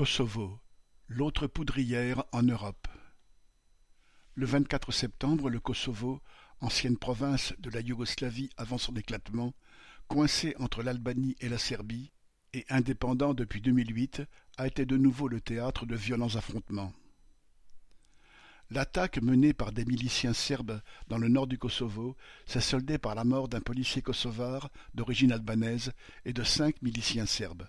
Kosovo, l'autre poudrière en Europe. Le vingt-quatre septembre, le Kosovo, ancienne province de la Yougoslavie avant son éclatement, coincé entre l'Albanie et la Serbie, et indépendant depuis 2008, a été de nouveau le théâtre de violents affrontements. L'attaque menée par des miliciens serbes dans le nord du Kosovo s'est soldée par la mort d'un policier kosovar d'origine albanaise et de cinq miliciens serbes.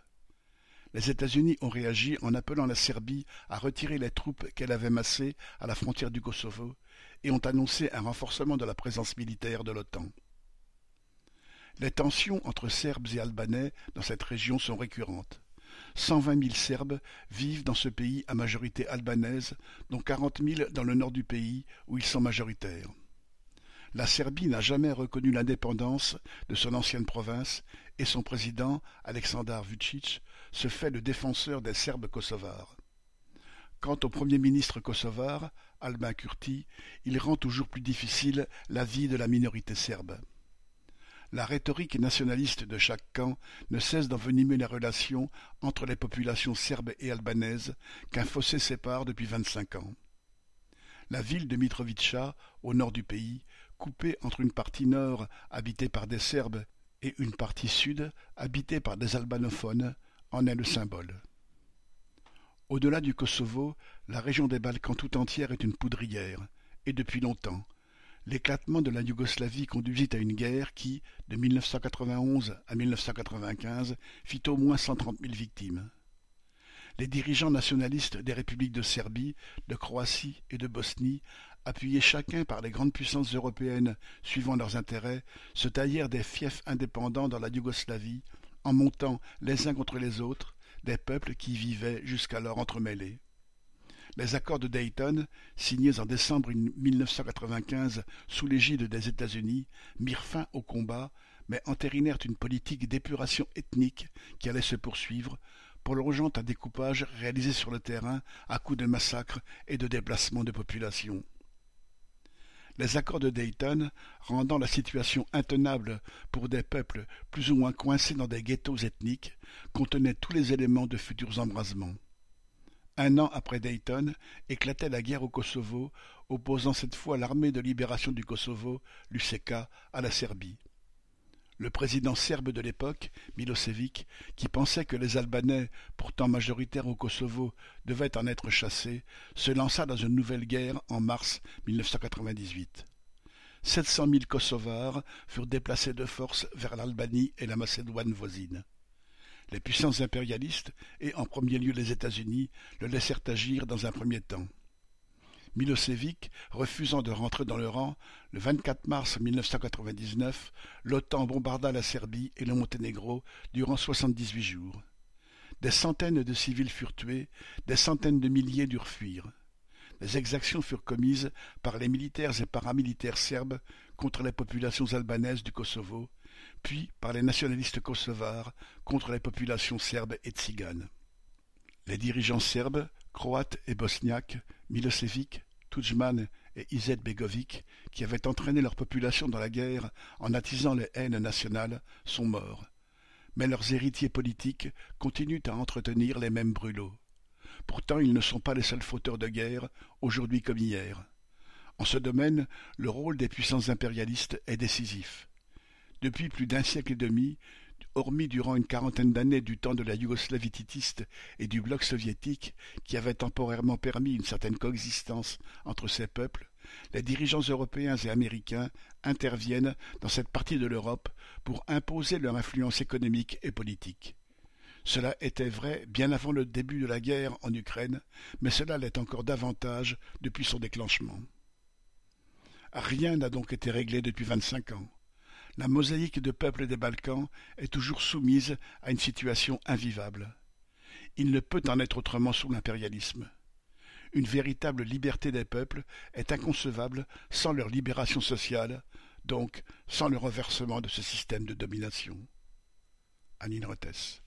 Les États-Unis ont réagi en appelant la Serbie à retirer les troupes qu'elle avait massées à la frontière du Kosovo et ont annoncé un renforcement de la présence militaire de l'OTAN. Les tensions entre Serbes et Albanais dans cette région sont récurrentes. Cent vingt mille Serbes vivent dans ce pays à majorité albanaise, dont quarante mille dans le nord du pays où ils sont majoritaires. La Serbie n'a jamais reconnu l'indépendance de son ancienne province et son président, Aleksandar Vučić, se fait le défenseur des Serbes kosovars. Quant au Premier ministre kosovar, Albin Kurti, il rend toujours plus difficile la vie de la minorité serbe. La rhétorique nationaliste de chaque camp ne cesse d'envenimer les relations entre les populations serbes et albanaises qu'un fossé sépare depuis vingt-cinq ans. La ville de Mitrovica, au nord du pays, coupée entre une partie nord habitée par des Serbes et une partie sud habitée par des albanophones, en est le symbole. Au-delà du Kosovo, la région des Balkans tout entière est une poudrière, et depuis longtemps. L'éclatement de la Yougoslavie conduisit à une guerre qui, de 1991 à 1995, fit au moins cent trente mille victimes. Les dirigeants nationalistes des républiques de Serbie, de Croatie et de Bosnie appuyés chacun par les grandes puissances européennes suivant leurs intérêts, se taillèrent des fiefs indépendants dans la Yougoslavie, en montant les uns contre les autres des peuples qui vivaient jusqu'alors entremêlés. Les accords de Dayton, signés en décembre 1995 sous l'égide des États-Unis, mirent fin au combat, mais entérinèrent une politique d'épuration ethnique qui allait se poursuivre, prolongeant un découpage réalisé sur le terrain à coups de massacres et de déplacements de population. Les accords de Dayton, rendant la situation intenable pour des peuples plus ou moins coincés dans des ghettos ethniques, contenaient tous les éléments de futurs embrasements. Un an après Dayton, éclatait la guerre au Kosovo, opposant cette fois l'armée de libération du Kosovo, l'UCK, à la Serbie. Le président serbe de l'époque, Milosevic, qui pensait que les Albanais, pourtant majoritaires au Kosovo, devaient en être chassés, se lança dans une nouvelle guerre en mars 1998. Sept cent mille Kosovars furent déplacés de force vers l'Albanie et la Macédoine voisine. Les puissances impérialistes, et en premier lieu les États-Unis, le laissèrent agir dans un premier temps. Milosevic refusant de rentrer dans le rang, le 24 mars 1999, l'OTAN bombarda la Serbie et le Monténégro durant soixante-dix-huit jours. Des centaines de civils furent tués, des centaines de milliers durent fuir. Des exactions furent commises par les militaires et paramilitaires serbes contre les populations albanaises du Kosovo, puis par les nationalistes kosovars contre les populations serbes et tziganes. Les dirigeants serbes, croates et bosniaques, Milosevic, Tudjman et Izetbegovic, qui avaient entraîné leur population dans la guerre en attisant les haines nationales, sont morts. Mais leurs héritiers politiques continuent à entretenir les mêmes brûlots. Pourtant, ils ne sont pas les seuls fauteurs de guerre, aujourd'hui comme hier. En ce domaine, le rôle des puissances impérialistes est décisif. Depuis plus d'un siècle et demi, hormis durant une quarantaine d'années du temps de la Yougoslavie titiste et du bloc soviétique, qui avait temporairement permis une certaine coexistence entre ces peuples, les dirigeants européens et américains interviennent dans cette partie de l'Europe pour imposer leur influence économique et politique. Cela était vrai bien avant le début de la guerre en Ukraine, mais cela l'est encore davantage depuis son déclenchement. Rien n'a donc été réglé depuis vingt-cinq ans la mosaïque de peuples des Balkans est toujours soumise à une situation invivable. Il ne peut en être autrement sous l'impérialisme. Une véritable liberté des peuples est inconcevable sans leur libération sociale, donc sans le renversement de ce système de domination. Anine Rothès.